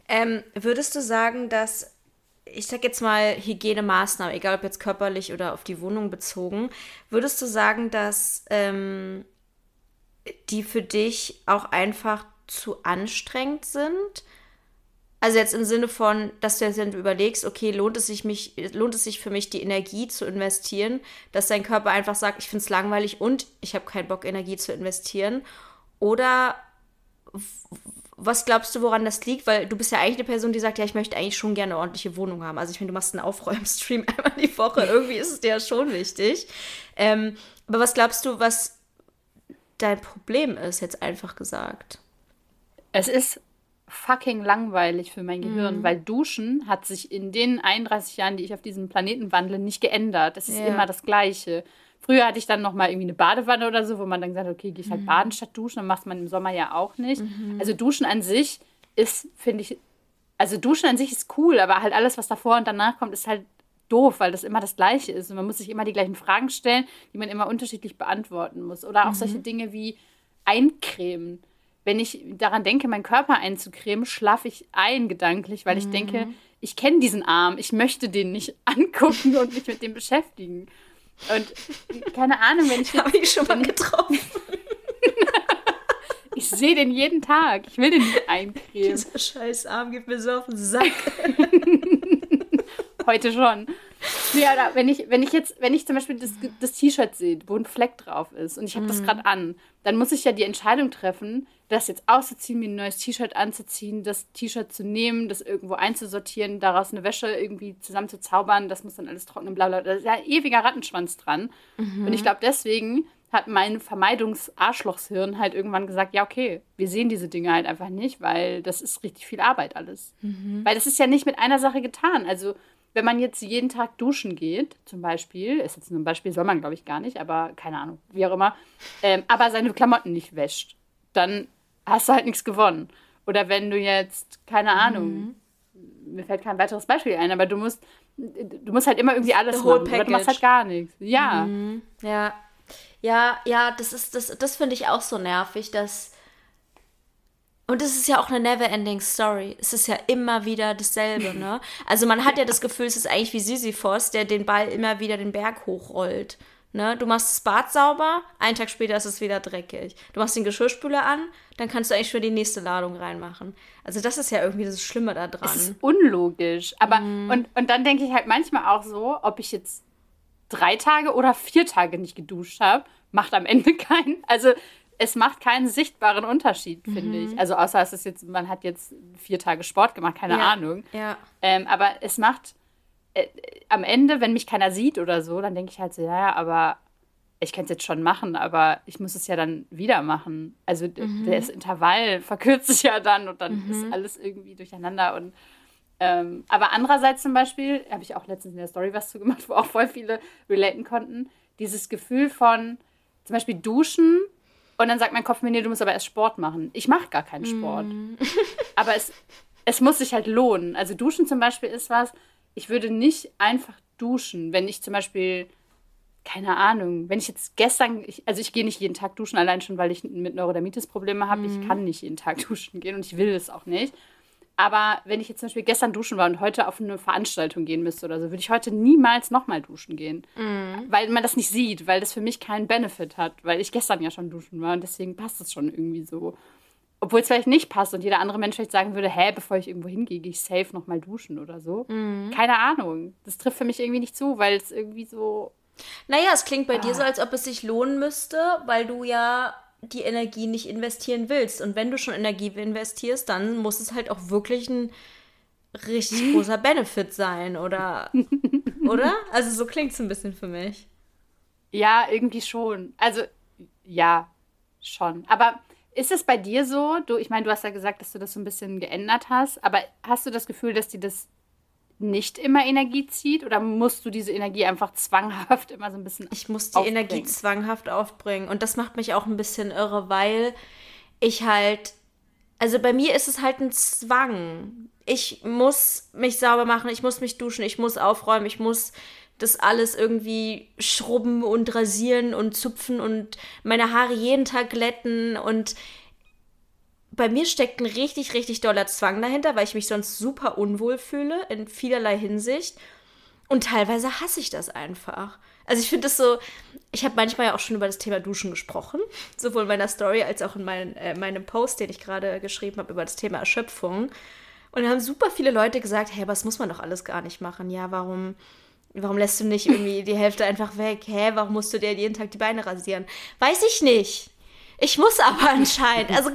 Ähm, würdest du sagen, dass, ich sag jetzt mal Hygienemaßnahmen, egal ob jetzt körperlich oder auf die Wohnung bezogen, würdest du sagen, dass ähm, die für dich auch einfach zu anstrengend sind? Also jetzt im Sinne von, dass du jetzt überlegst, okay, lohnt es sich mich, lohnt es sich für mich, die Energie zu investieren, dass dein Körper einfach sagt, ich finde es langweilig und ich habe keinen Bock, Energie zu investieren. Oder was glaubst du, woran das liegt? Weil du bist ja eigentlich eine Person, die sagt, ja, ich möchte eigentlich schon gerne eine ordentliche Wohnung haben. Also ich finde, du machst einen Aufräumstream einmal die Woche. Irgendwie ist es dir ja schon wichtig. Ähm, aber was glaubst du, was dein Problem ist, jetzt einfach gesagt? Es ist fucking langweilig für mein Gehirn, mhm. weil Duschen hat sich in den 31 Jahren, die ich auf diesem Planeten wandle, nicht geändert. Es ist ja. immer das Gleiche. Früher hatte ich dann noch mal irgendwie eine Badewanne oder so, wo man dann gesagt hat, okay, gehe ich halt mhm. baden statt duschen. Dann macht man im Sommer ja auch nicht. Mhm. Also Duschen an sich ist, finde ich, also Duschen an sich ist cool, aber halt alles, was davor und danach kommt, ist halt doof, weil das immer das Gleiche ist. Und man muss sich immer die gleichen Fragen stellen, die man immer unterschiedlich beantworten muss. Oder auch solche mhm. Dinge wie eincremen wenn ich daran denke, meinen Körper einzucremen, schlafe ich ein gedanklich, weil ich mhm. denke, ich kenne diesen Arm, ich möchte den nicht angucken und mich mit dem beschäftigen. Und keine Ahnung, wenn ich. Habe ich schon mal getroffen. ich sehe den jeden Tag. Ich will den nicht eincremen. Dieser scheiß Arm geht mir so auf den Sack. Heute schon. Nee, oder wenn ich, wenn ich jetzt, wenn ich zum Beispiel das, das T-Shirt sehe, wo ein Fleck drauf ist und ich habe mhm. das gerade an, dann muss ich ja die Entscheidung treffen, das jetzt auszuziehen, mir ein neues T-Shirt anzuziehen, das T-Shirt zu nehmen, das irgendwo einzusortieren, daraus eine Wäsche irgendwie zusammenzuzaubern, das muss dann alles trocknen, bla bla. Da ist ja ein ewiger Rattenschwanz dran. Mhm. Und ich glaube, deswegen hat mein Vermeidungs-Arschlochshirn halt irgendwann gesagt, ja, okay, wir sehen diese Dinge halt einfach nicht, weil das ist richtig viel Arbeit alles. Mhm. Weil das ist ja nicht mit einer Sache getan. Also wenn man jetzt jeden Tag duschen geht, zum Beispiel, ist jetzt ein Beispiel, soll man glaube ich gar nicht, aber keine Ahnung, wie auch immer, ähm, aber seine Klamotten nicht wäscht, dann hast du halt nichts gewonnen. Oder wenn du jetzt, keine Ahnung, mhm. mir fällt kein weiteres Beispiel ein, aber du musst, du musst halt immer irgendwie alles machen. Oder du machst halt gar nichts. Ja. Mhm. Ja. Ja, ja, das ist, das, das finde ich auch so nervig, dass. Und es ist ja auch eine never-ending Story. Es ist ja immer wieder dasselbe, ne? Also man hat ja das Gefühl, es ist eigentlich wie Sisyphos, der den Ball immer wieder den Berg hochrollt. Ne? Du machst das Bad sauber, einen Tag später ist es wieder dreckig. Du machst den Geschirrspüler an, dann kannst du eigentlich schon die nächste Ladung reinmachen. Also das ist ja irgendwie das Schlimme da dran. Es ist unlogisch. Aber mm. und, und dann denke ich halt manchmal auch so, ob ich jetzt drei Tage oder vier Tage nicht geduscht habe, macht am Ende keinen. Also es macht keinen sichtbaren Unterschied, finde mhm. ich. Also außer es ist jetzt, man hat jetzt vier Tage Sport gemacht, keine ja. Ahnung. Ja. Ähm, aber es macht äh, am Ende, wenn mich keiner sieht oder so, dann denke ich halt so, ja, aber ich könnte es jetzt schon machen, aber ich muss es ja dann wieder machen. Also mhm. das Intervall verkürzt sich ja dann und dann mhm. ist alles irgendwie durcheinander. Und ähm, aber andererseits zum Beispiel, habe ich auch letztens in der Story was zu gemacht, wo auch voll viele relaten konnten, dieses Gefühl von zum Beispiel duschen und dann sagt mein Kopf mir, nee, du musst aber erst Sport machen. Ich mache gar keinen Sport. Mhm. aber es, es muss sich halt lohnen. Also duschen zum Beispiel ist was, ich würde nicht einfach duschen, wenn ich zum Beispiel keine Ahnung, wenn ich jetzt gestern, ich, also ich gehe nicht jeden Tag duschen, allein schon, weil ich mit Neurodermitis Probleme habe. Mhm. Ich kann nicht jeden Tag duschen gehen und ich will es auch nicht. Aber wenn ich jetzt zum Beispiel gestern duschen war und heute auf eine Veranstaltung gehen müsste oder so, würde ich heute niemals nochmal duschen gehen. Mhm. Weil man das nicht sieht, weil das für mich keinen Benefit hat, weil ich gestern ja schon duschen war und deswegen passt es schon irgendwie so. Obwohl es vielleicht nicht passt und jeder andere Mensch vielleicht sagen würde, hä, bevor ich irgendwo hingehe, gehe ich safe nochmal duschen oder so. Mhm. Keine Ahnung. Das trifft für mich irgendwie nicht zu, weil es irgendwie so naja, es klingt bei ah. dir so, als ob es sich lohnen müsste, weil du ja die Energie nicht investieren willst. Und wenn du schon Energie investierst, dann muss es halt auch wirklich ein richtig großer Benefit sein, oder? oder? Also so klingt es ein bisschen für mich. Ja, irgendwie schon. Also, ja, schon. Aber ist es bei dir so, du, ich meine, du hast ja gesagt, dass du das so ein bisschen geändert hast, aber hast du das Gefühl, dass dir das nicht immer Energie zieht oder musst du diese Energie einfach zwanghaft immer so ein bisschen Ich muss die aufbringen? Energie zwanghaft aufbringen und das macht mich auch ein bisschen irre, weil ich halt also bei mir ist es halt ein Zwang. Ich muss mich sauber machen, ich muss mich duschen, ich muss aufräumen, ich muss das alles irgendwie schrubben und rasieren und zupfen und meine Haare jeden Tag glätten und bei mir steckt ein richtig, richtig doller Zwang dahinter, weil ich mich sonst super unwohl fühle in vielerlei Hinsicht. Und teilweise hasse ich das einfach. Also ich finde es so, ich habe manchmal ja auch schon über das Thema Duschen gesprochen, sowohl in meiner Story als auch in mein, äh, meinem Post, den ich gerade geschrieben habe über das Thema Erschöpfung. Und da haben super viele Leute gesagt, hey, was muss man doch alles gar nicht machen? Ja, warum, warum lässt du nicht irgendwie die Hälfte einfach weg? Hä, warum musst du dir jeden Tag die Beine rasieren? Weiß ich nicht. Ich muss aber anscheinend. Also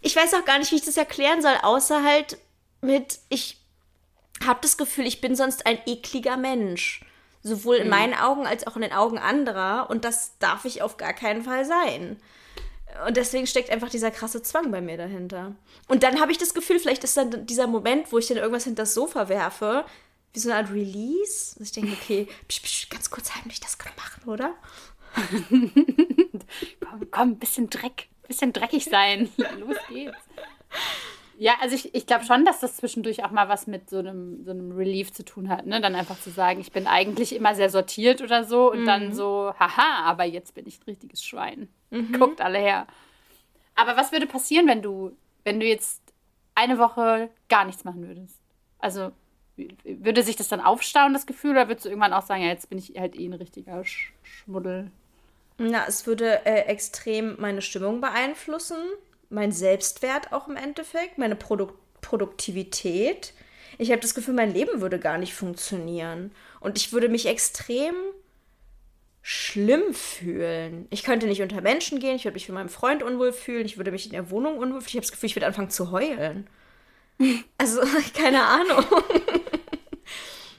ich weiß auch gar nicht, wie ich das erklären soll, außer halt mit, ich habe das Gefühl, ich bin sonst ein ekliger Mensch. Sowohl in mhm. meinen Augen als auch in den Augen anderer. Und das darf ich auf gar keinen Fall sein. Und deswegen steckt einfach dieser krasse Zwang bei mir dahinter. Und dann habe ich das Gefühl, vielleicht ist dann dieser Moment, wo ich dann irgendwas hinter das Sofa werfe, wie so eine Art Release. Also ich denke, okay, psch, psch, ganz kurz heimlich das können machen, oder? komm, komm, bisschen Dreck, bisschen dreckig sein. Los geht's. Ja, also ich, ich glaube schon, dass das zwischendurch auch mal was mit so einem, so einem Relief zu tun hat, ne? Dann einfach zu sagen, ich bin eigentlich immer sehr sortiert oder so und mhm. dann so, haha, aber jetzt bin ich ein richtiges Schwein. Mhm. Guckt alle her. Aber was würde passieren, wenn du, wenn du jetzt eine Woche gar nichts machen würdest? Also würde sich das dann aufstauen, das Gefühl, oder würdest du irgendwann auch sagen, ja, jetzt bin ich halt eh ein richtiger Sch Schmuddel? Na, es würde äh, extrem meine Stimmung beeinflussen, mein Selbstwert auch im Endeffekt, meine Produ Produktivität. Ich habe das Gefühl, mein Leben würde gar nicht funktionieren. Und ich würde mich extrem schlimm fühlen. Ich könnte nicht unter Menschen gehen, ich würde mich für meinen Freund unwohl fühlen, ich würde mich in der Wohnung unwohl fühlen. Ich habe das Gefühl, ich würde anfangen zu heulen. Also, keine Ahnung.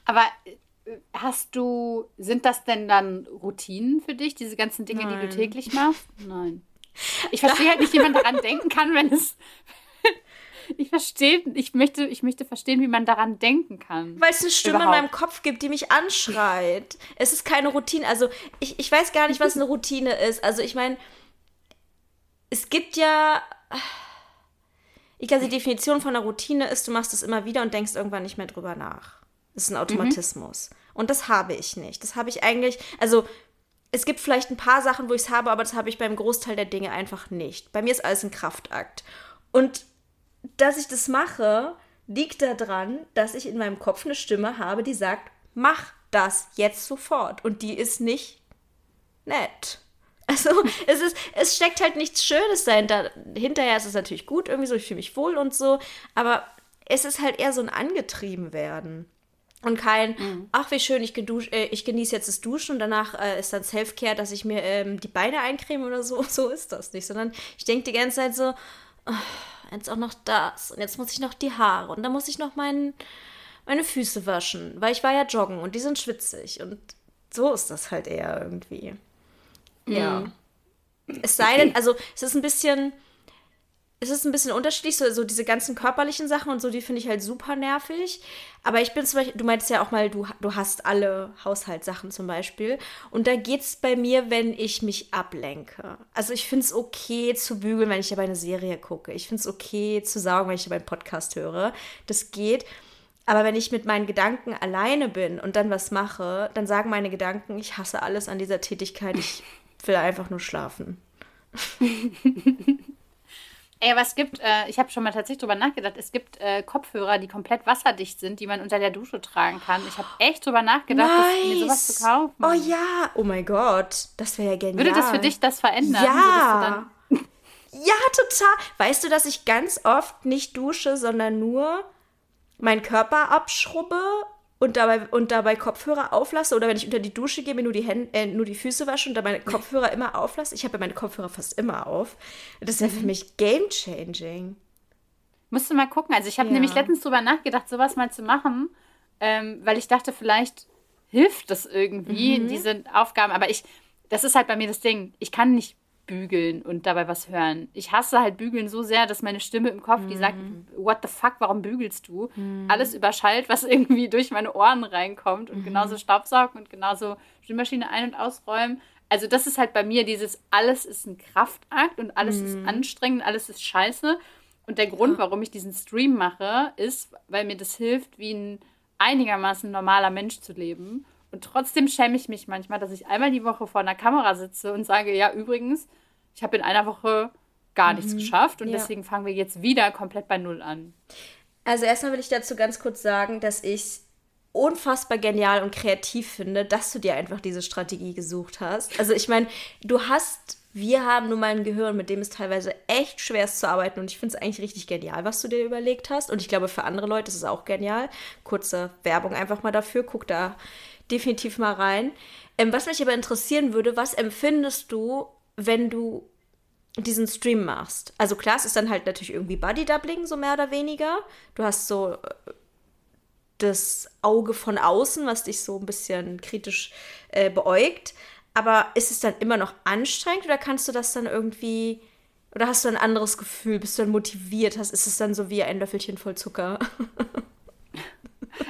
Aber Hast du, sind das denn dann Routinen für dich, diese ganzen Dinge, Nein. die du täglich machst? Nein. Ich verstehe halt nicht, wie man daran denken kann, wenn es. Ich verstehe, ich möchte, ich möchte verstehen, wie man daran denken kann. Weil es eine Stimme Überhaupt. in meinem Kopf gibt, die mich anschreit. Es ist keine Routine. Also, ich, ich weiß gar nicht, was eine Routine ist. Also, ich meine, es gibt ja. Ich glaube, die Definition von einer Routine ist, du machst es immer wieder und denkst irgendwann nicht mehr drüber nach. Das ist ein Automatismus. Mhm. Und das habe ich nicht. Das habe ich eigentlich, also es gibt vielleicht ein paar Sachen, wo ich es habe, aber das habe ich beim Großteil der Dinge einfach nicht. Bei mir ist alles ein Kraftakt. Und dass ich das mache, liegt daran, dass ich in meinem Kopf eine Stimme habe, die sagt, mach das jetzt sofort. Und die ist nicht nett. Also es ist, es steckt halt nichts Schönes dahinter. Hinterher ist es natürlich gut, irgendwie so, ich fühle mich wohl und so, aber es ist halt eher so ein Angetriebenwerden. Und kein, mhm. ach wie schön, ich, gedusch, äh, ich genieße jetzt das Duschen und danach äh, ist dann Self-Care, dass ich mir ähm, die Beine eincreme oder so. So ist das nicht. Sondern ich denke die ganze Zeit so, oh, jetzt auch noch das und jetzt muss ich noch die Haare und dann muss ich noch mein, meine Füße waschen, weil ich war ja joggen und die sind schwitzig. Und so ist das halt eher irgendwie. Mhm. Ja. Es sei denn, also es ist ein bisschen es ist ein bisschen unterschiedlich, so, so diese ganzen körperlichen Sachen und so, die finde ich halt super nervig. Aber ich bin zum Beispiel, du meintest ja auch mal, du, du hast alle Haushaltssachen zum Beispiel. Und da geht es bei mir, wenn ich mich ablenke. Also ich finde es okay zu bügeln, wenn ich dabei eine Serie gucke. Ich finde es okay zu saugen, wenn ich dabei einen Podcast höre. Das geht. Aber wenn ich mit meinen Gedanken alleine bin und dann was mache, dann sagen meine Gedanken, ich hasse alles an dieser Tätigkeit, ich will einfach nur schlafen. Ey, aber es gibt, äh, ich habe schon mal tatsächlich drüber nachgedacht, es gibt äh, Kopfhörer, die komplett wasserdicht sind, die man unter der Dusche tragen kann. Ich habe echt drüber nachgedacht, nice. mir sowas zu kaufen. Oh ja, oh mein Gott, das wäre ja genial. Würde das für dich das verändern? Ja. ja, total. Weißt du, dass ich ganz oft nicht dusche, sondern nur meinen Körper abschrubbe und dabei, und dabei Kopfhörer auflasse oder wenn ich unter die Dusche gehe, mir nur die, Hände, äh, nur die Füße wasche und dabei Kopfhörer immer auflasse. Ich habe ja meine Kopfhörer fast immer auf. Das wäre für mhm. mich game changing. Musst du mal gucken. Also ich habe ja. nämlich letztens drüber nachgedacht, sowas mal zu machen, ähm, weil ich dachte, vielleicht hilft das irgendwie, mhm. diese Aufgaben. Aber ich, das ist halt bei mir das Ding. Ich kann nicht bügeln und dabei was hören. Ich hasse halt bügeln so sehr, dass meine Stimme im Kopf, die sagt, mhm. what the fuck, warum bügelst du? Mhm. Alles überschallt, was irgendwie durch meine Ohren reinkommt und mhm. genauso Staubsaugen und genauso Stimmmaschine ein- und ausräumen. Also das ist halt bei mir dieses, alles ist ein Kraftakt und alles ist anstrengend, alles ist scheiße. Und der Grund, warum ich diesen Stream mache, ist, weil mir das hilft, wie ein einigermaßen normaler Mensch zu leben. Und trotzdem schäme ich mich manchmal, dass ich einmal die Woche vor einer Kamera sitze und sage, ja, übrigens, ich habe in einer Woche gar mhm. nichts geschafft und ja. deswegen fangen wir jetzt wieder komplett bei Null an. Also erstmal will ich dazu ganz kurz sagen, dass ich unfassbar genial und kreativ finde, dass du dir einfach diese Strategie gesucht hast. Also ich meine, du hast, wir haben nun mal ein Gehirn, mit dem es teilweise echt schwer ist zu arbeiten und ich finde es eigentlich richtig genial, was du dir überlegt hast und ich glaube für andere Leute ist es auch genial. Kurze Werbung einfach mal dafür, guck da definitiv mal rein. Ähm, was mich aber interessieren würde, was empfindest du, wenn du diesen Stream machst? Also klar, es ist dann halt natürlich irgendwie Body-Doubling, so mehr oder weniger. Du hast so äh, das Auge von außen, was dich so ein bisschen kritisch äh, beäugt. Aber ist es dann immer noch anstrengend oder kannst du das dann irgendwie oder hast du ein anderes Gefühl? Bist du dann motiviert? Hast, ist es dann so wie ein Löffelchen voll Zucker?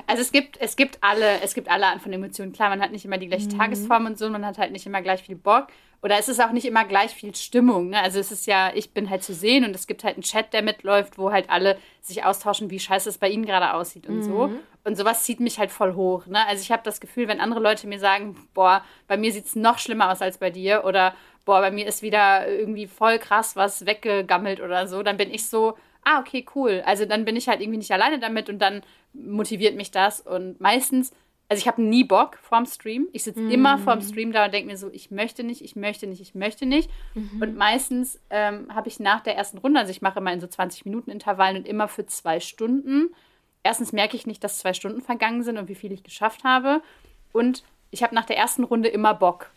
Also es gibt, es gibt alle, es gibt alle Arten von Emotionen. Klar, man hat nicht immer die gleiche mhm. Tagesform und so, man hat halt nicht immer gleich viel Bock. Oder es ist auch nicht immer gleich viel Stimmung. Ne? Also es ist ja, ich bin halt zu sehen und es gibt halt einen Chat, der mitläuft, wo halt alle sich austauschen, wie scheiße es bei ihnen gerade aussieht und mhm. so. Und sowas zieht mich halt voll hoch. Ne? Also ich habe das Gefühl, wenn andere Leute mir sagen, boah, bei mir sieht es noch schlimmer aus als bei dir oder boah, bei mir ist wieder irgendwie voll krass was weggegammelt oder so, dann bin ich so, ah, okay, cool. Also dann bin ich halt irgendwie nicht alleine damit und dann motiviert mich das. Und meistens, also ich habe nie Bock vorm Stream. Ich sitze mm. immer vorm Stream da und denke mir so, ich möchte nicht, ich möchte nicht, ich möchte nicht. Mhm. Und meistens ähm, habe ich nach der ersten Runde, also ich mache immer in so 20 Minuten Intervallen und immer für zwei Stunden. Erstens merke ich nicht, dass zwei Stunden vergangen sind und wie viel ich geschafft habe. Und ich habe nach der ersten Runde immer Bock.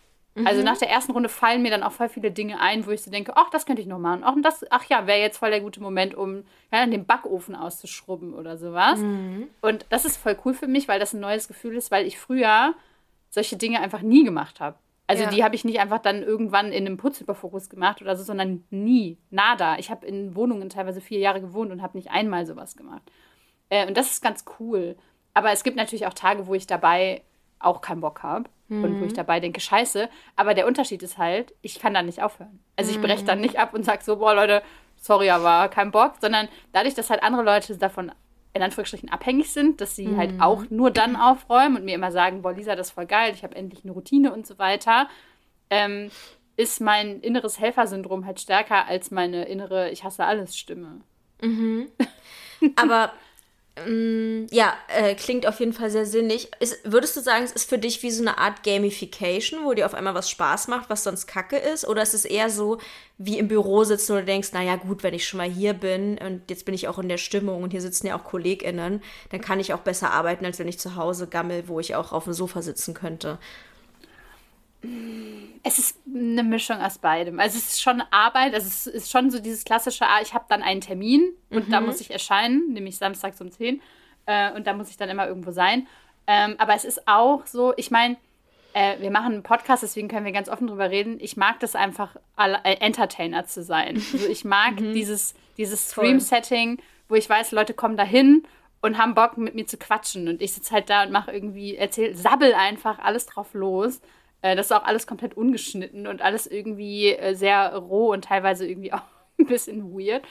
Also mhm. nach der ersten Runde fallen mir dann auch voll viele Dinge ein, wo ich so denke, ach, das könnte ich noch machen. Ach, das, ach ja, wäre jetzt voll der gute Moment, um ja, den Backofen auszuschrubben oder sowas. Mhm. Und das ist voll cool für mich, weil das ein neues Gefühl ist, weil ich früher solche Dinge einfach nie gemacht habe. Also ja. die habe ich nicht einfach dann irgendwann in einem Putzüberfokus gemacht oder so, sondern nie, nada. Ich habe in Wohnungen teilweise vier Jahre gewohnt und habe nicht einmal sowas gemacht. Äh, und das ist ganz cool. Aber es gibt natürlich auch Tage, wo ich dabei auch keinen Bock habe mhm. und wo ich mhm. dabei denke, scheiße. Aber der Unterschied ist halt, ich kann dann nicht aufhören. Also ich breche dann mhm. nicht ab und sage so, boah Leute, sorry, aber kein Bock, sondern dadurch, dass halt andere Leute davon in Anführungsstrichen abhängig sind, dass sie mhm. halt auch nur dann aufräumen und mir immer sagen, boah Lisa, das ist voll geil, ich habe endlich eine Routine und so weiter, ähm, ist mein inneres Helfersyndrom halt stärker als meine innere Ich hasse alles Stimme. Mhm. Aber ja, äh, klingt auf jeden Fall sehr sinnig. Ist, würdest du sagen, es ist für dich wie so eine Art Gamification, wo dir auf einmal was Spaß macht, was sonst Kacke ist? Oder ist es eher so wie im Büro sitzen, wo du denkst, naja gut, wenn ich schon mal hier bin und jetzt bin ich auch in der Stimmung und hier sitzen ja auch KollegInnen, dann kann ich auch besser arbeiten, als wenn ich zu Hause gammel, wo ich auch auf dem Sofa sitzen könnte. Es ist eine Mischung aus beidem. Also es ist schon Arbeit, also es ist schon so dieses klassische, ah, ich habe dann einen Termin und mhm. da muss ich erscheinen, nämlich samstags um 10 äh, und da muss ich dann immer irgendwo sein. Ähm, aber es ist auch so, ich meine, äh, wir machen einen Podcast, deswegen können wir ganz offen drüber reden. Ich mag das einfach, äh, Entertainer zu sein. Also ich mag mhm. dieses, dieses Stream-Setting, wo ich weiß, Leute kommen da hin und haben Bock, mit mir zu quatschen. Und ich sitze halt da und mache irgendwie, erzähl, sabbel einfach alles drauf los. Äh, das ist auch alles komplett ungeschnitten und alles irgendwie äh, sehr roh und teilweise irgendwie auch ein bisschen weird.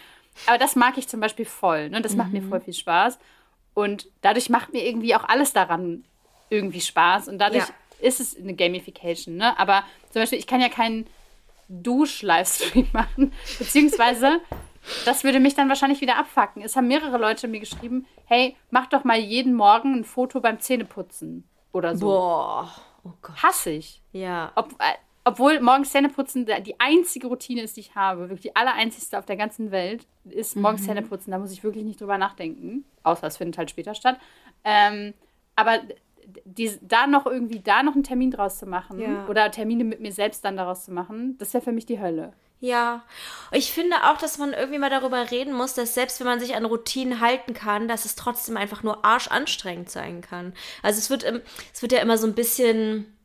Aber das mag ich zum Beispiel voll. Ne? Das mhm. macht mir mhm. voll viel Spaß. Und dadurch macht mir irgendwie auch alles daran irgendwie Spaß. Und dadurch ja. ist es eine Gamification. Ne? Aber zum Beispiel, ich kann ja keinen Dusch-Livestream machen. Beziehungsweise, das würde mich dann wahrscheinlich wieder abfacken. Es haben mehrere Leute mir geschrieben, hey, mach doch mal jeden Morgen ein Foto beim Zähneputzen oder so. Boah. Oh Gott. Hasse ich. Ja. Ob, äh, obwohl morgens Zähneputzen die einzige Routine ist, die ich habe, wirklich die allereinzigste auf der ganzen Welt, ist morgens mhm. Zähneputzen. Da muss ich wirklich nicht drüber nachdenken. Außer es findet halt später statt. Ähm, aber die, da noch irgendwie da noch einen Termin draus zu machen ja. oder Termine mit mir selbst dann daraus zu machen, das wäre für mich die Hölle. Ja, ich finde auch, dass man irgendwie mal darüber reden muss, dass selbst wenn man sich an Routinen halten kann, dass es trotzdem einfach nur arschanstrengend sein kann. Also es wird, es wird ja immer so ein bisschen,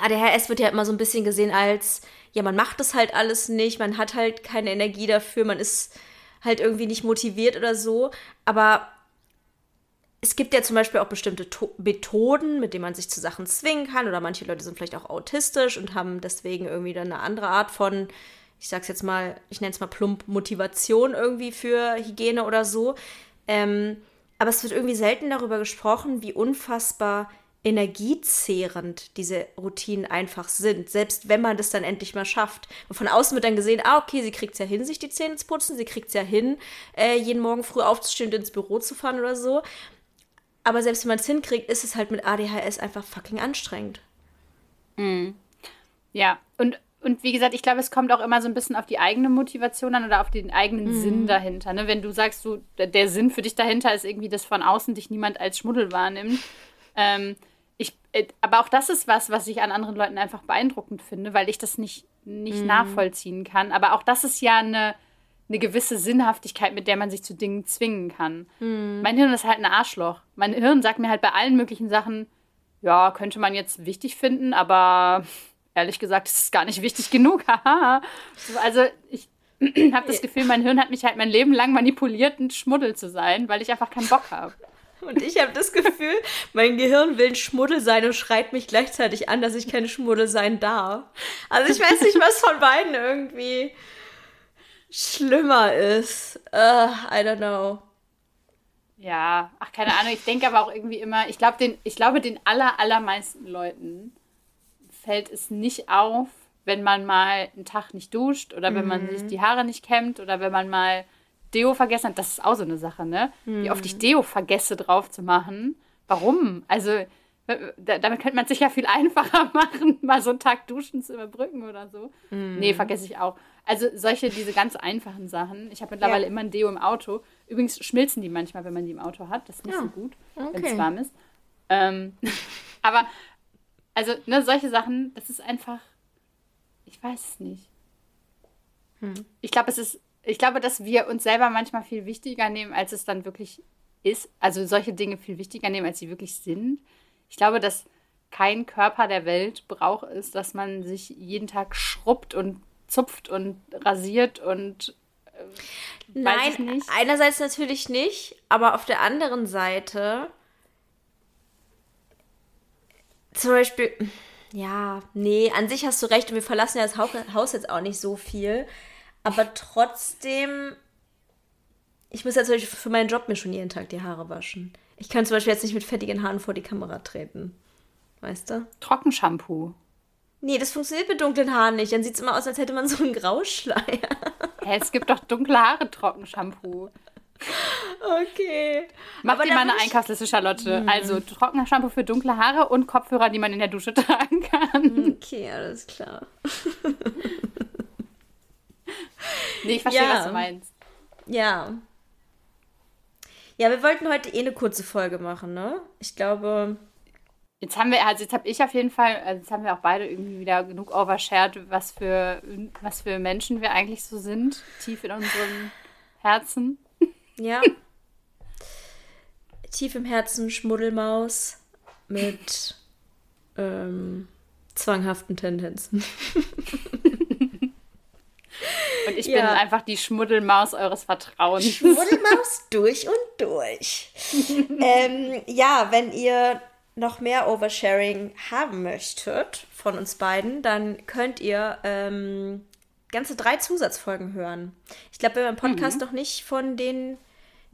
ADHS wird ja immer so ein bisschen gesehen als, ja, man macht das halt alles nicht, man hat halt keine Energie dafür, man ist halt irgendwie nicht motiviert oder so. Aber es gibt ja zum Beispiel auch bestimmte to Methoden, mit denen man sich zu Sachen zwingen kann. Oder manche Leute sind vielleicht auch autistisch und haben deswegen irgendwie dann eine andere Art von, ich sag's jetzt mal, ich nenne es mal plump, Motivation irgendwie für Hygiene oder so. Ähm, aber es wird irgendwie selten darüber gesprochen, wie unfassbar energiezehrend diese Routinen einfach sind, selbst wenn man das dann endlich mal schafft. Und von außen wird dann gesehen, ah, okay, sie kriegt es ja hin, sich die Zähne zu putzen, sie kriegt es ja hin, äh, jeden Morgen früh aufzustehen und ins Büro zu fahren oder so. Aber selbst wenn man es hinkriegt, ist es halt mit ADHS einfach fucking anstrengend. Mhm. Ja, und, und wie gesagt, ich glaube, es kommt auch immer so ein bisschen auf die eigene Motivation an oder auf den eigenen mhm. Sinn dahinter. Ne? Wenn du sagst, du, der Sinn für dich dahinter ist irgendwie, dass von außen dich niemand als Schmuddel wahrnimmt. Ähm, ich, äh, aber auch das ist was, was ich an anderen Leuten einfach beeindruckend finde, weil ich das nicht, nicht mhm. nachvollziehen kann. Aber auch das ist ja eine, eine gewisse Sinnhaftigkeit, mit der man sich zu Dingen zwingen kann. Mhm. Mein Hirn ist halt ein Arschloch. Mein Hirn sagt mir halt bei allen möglichen Sachen, ja, könnte man jetzt wichtig finden, aber ehrlich gesagt ist es gar nicht wichtig genug. also ich habe das Gefühl, mein Hirn hat mich halt mein Leben lang manipuliert, ein Schmuddel zu sein, weil ich einfach keinen Bock habe. Und ich habe das Gefühl, mein Gehirn will ein Schmuddel sein und schreit mich gleichzeitig an, dass ich keine Schmuddel sein darf. Also ich weiß nicht, was von beiden irgendwie schlimmer ist. Uh, I don't know. Ja, ach, keine Ahnung. Ich denke aber auch irgendwie immer, ich glaube, den, ich glaube, den aller, allermeisten Leuten fällt es nicht auf, wenn man mal einen Tag nicht duscht oder wenn mhm. man sich die Haare nicht kämmt oder wenn man mal Deo vergessen hat. Das ist auch so eine Sache, ne? Mhm. Wie oft ich Deo vergesse drauf zu machen. Warum? Also, damit könnte man es sich ja viel einfacher machen, mal so einen Tag duschen zu überbrücken oder so. Mhm. Nee, vergesse ich auch. Also solche, diese ganz einfachen Sachen. Ich habe mittlerweile ja. immer ein Deo im Auto. Übrigens schmilzen die manchmal, wenn man die im Auto hat. Das ist nicht ja. so gut, okay. wenn es warm ist. Ähm, aber, also, ne, solche Sachen, das ist einfach, ich weiß es nicht. Hm. Ich glaube, es ist, ich glaube, dass wir uns selber manchmal viel wichtiger nehmen, als es dann wirklich ist. Also solche Dinge viel wichtiger nehmen, als sie wirklich sind. Ich glaube, dass kein Körper der Welt braucht es, dass man sich jeden Tag schrubbt und zupft und rasiert und äh, Nein, einerseits natürlich nicht, aber auf der anderen Seite zum Beispiel, ja, nee, an sich hast du recht und wir verlassen ja das Haus jetzt auch nicht so viel, aber trotzdem, ich muss ja zum Beispiel für meinen Job mir schon jeden Tag die Haare waschen. Ich kann zum Beispiel jetzt nicht mit fettigen Haaren vor die Kamera treten. Weißt du? Trockenshampoo. Nee, das funktioniert mit dunklen Haaren nicht. Dann sieht es immer aus, als hätte man so einen Grauschleier. Hä, es gibt doch dunkle Haare Trockenshampoo. Okay. Mach dir mal eine Einkaufsliste, Charlotte. Hm. Also Trockenshampoo für dunkle Haare und Kopfhörer, die man in der Dusche tragen kann. Okay, alles klar. nee, ich verstehe, ja. was du meinst. Ja. Ja, wir wollten heute eh eine kurze Folge machen, ne? Ich glaube, Jetzt haben wir, also jetzt habe ich auf jeden Fall, also jetzt haben wir auch beide irgendwie wieder genug overshared, was für, was für Menschen wir eigentlich so sind, tief in unserem Herzen. Ja. tief im Herzen Schmuddelmaus mit ähm, zwanghaften Tendenzen. Und ich ja. bin einfach die Schmuddelmaus eures Vertrauens. Schmuddelmaus durch und durch. ähm, ja, wenn ihr noch mehr Oversharing haben möchtet von uns beiden, dann könnt ihr ähm, ganze drei Zusatzfolgen hören. Ich glaube, wir haben im Podcast mhm. noch nicht von den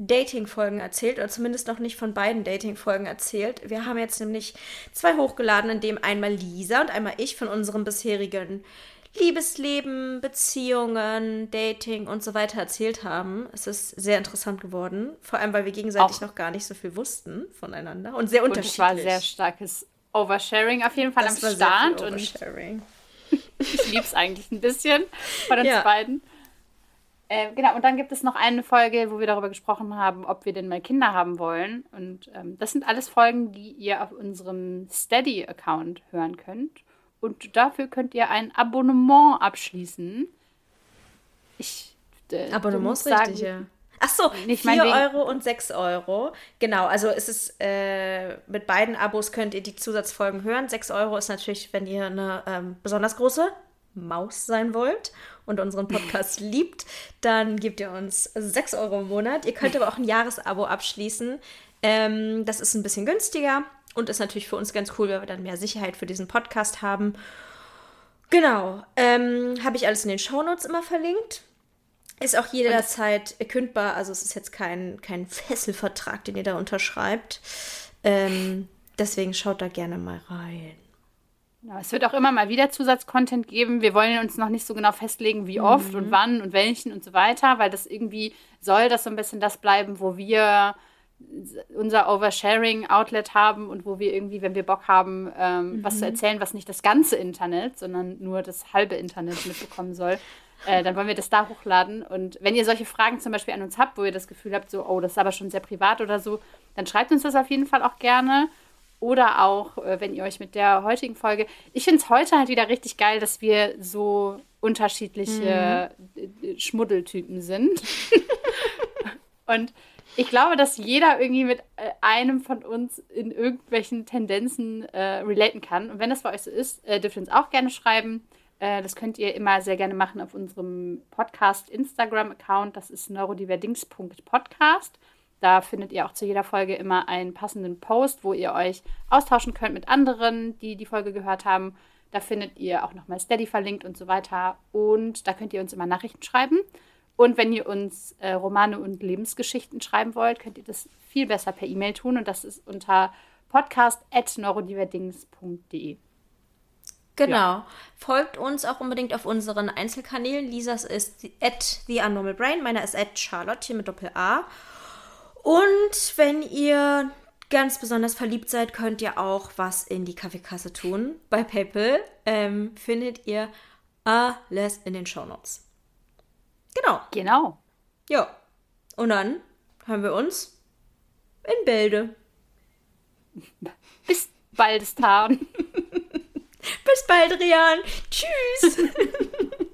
Dating-Folgen erzählt, oder zumindest noch nicht von beiden Dating-Folgen erzählt. Wir haben jetzt nämlich zwei hochgeladen, in dem einmal Lisa und einmal ich von unserem bisherigen Liebesleben, Beziehungen, Dating und so weiter erzählt haben. Es ist sehr interessant geworden, vor allem weil wir gegenseitig Auch. noch gar nicht so viel wussten voneinander und sehr unterschiedlich. Und es war sehr starkes Oversharing auf jeden Fall das am Start und ich liebe es eigentlich ein bisschen von uns ja. beiden. Äh, genau, und dann gibt es noch eine Folge, wo wir darüber gesprochen haben, ob wir denn mal Kinder haben wollen. Und ähm, das sind alles Folgen, die ihr auf unserem Steady-Account hören könnt. Und dafür könnt ihr ein Abonnement abschließen. Ich. Äh, Abonnement ist richtig, ja. Ach so, nicht 4 Euro und 6 Euro. Genau, also es ist äh, mit beiden Abos könnt ihr die Zusatzfolgen hören. 6 Euro ist natürlich, wenn ihr eine ähm, besonders große Maus sein wollt und unseren Podcast liebt, dann gebt ihr uns 6 Euro im Monat. Ihr könnt aber auch ein Jahresabo abschließen. Ähm, das ist ein bisschen günstiger und ist natürlich für uns ganz cool, weil wir dann mehr Sicherheit für diesen Podcast haben. Genau, ähm, habe ich alles in den Shownotes immer verlinkt. Ist auch jederzeit kündbar, also es ist jetzt kein, kein Fesselvertrag, den ihr da unterschreibt. Ähm, deswegen schaut da gerne mal rein. Ja, es wird auch immer mal wieder Zusatzcontent geben. Wir wollen uns noch nicht so genau festlegen, wie oft mhm. und wann und welchen und so weiter, weil das irgendwie soll das so ein bisschen das bleiben, wo wir unser Oversharing-Outlet haben und wo wir irgendwie, wenn wir Bock haben, ähm, mhm. was zu erzählen, was nicht das ganze Internet, sondern nur das halbe Internet mitbekommen soll, äh, dann wollen wir das da hochladen. Und wenn ihr solche Fragen zum Beispiel an uns habt, wo ihr das Gefühl habt, so, oh, das ist aber schon sehr privat oder so, dann schreibt uns das auf jeden Fall auch gerne. Oder auch, äh, wenn ihr euch mit der heutigen Folge. Ich finde es heute halt wieder richtig geil, dass wir so unterschiedliche mhm. Schmuddeltypen sind. und ich glaube, dass jeder irgendwie mit äh, einem von uns in irgendwelchen Tendenzen äh, relaten kann. Und wenn das bei euch so ist, äh, dürft ihr uns auch gerne schreiben. Äh, das könnt ihr immer sehr gerne machen auf unserem Podcast Instagram-Account. Das ist neurodiverdings.podcast. Da findet ihr auch zu jeder Folge immer einen passenden Post, wo ihr euch austauschen könnt mit anderen, die die Folge gehört haben. Da findet ihr auch nochmal Steady verlinkt und so weiter. Und da könnt ihr uns immer Nachrichten schreiben. Und wenn ihr uns äh, Romane und Lebensgeschichten schreiben wollt, könnt ihr das viel besser per E-Mail tun. Und das ist unter podcast.neurodiverdings.de. Genau. Ja. Folgt uns auch unbedingt auf unseren Einzelkanälen. Lisas ist at The Unnormal Brain, meiner ist at Charlotte hier mit Doppel-A. Und wenn ihr ganz besonders verliebt seid, könnt ihr auch was in die Kaffeekasse tun. Bei PayPal ähm, findet ihr alles in den Shownotes. Genau. Genau. Ja. Und dann hören wir uns in Bälde. Bis bald, Stan. Bis bald, Rian. Tschüss.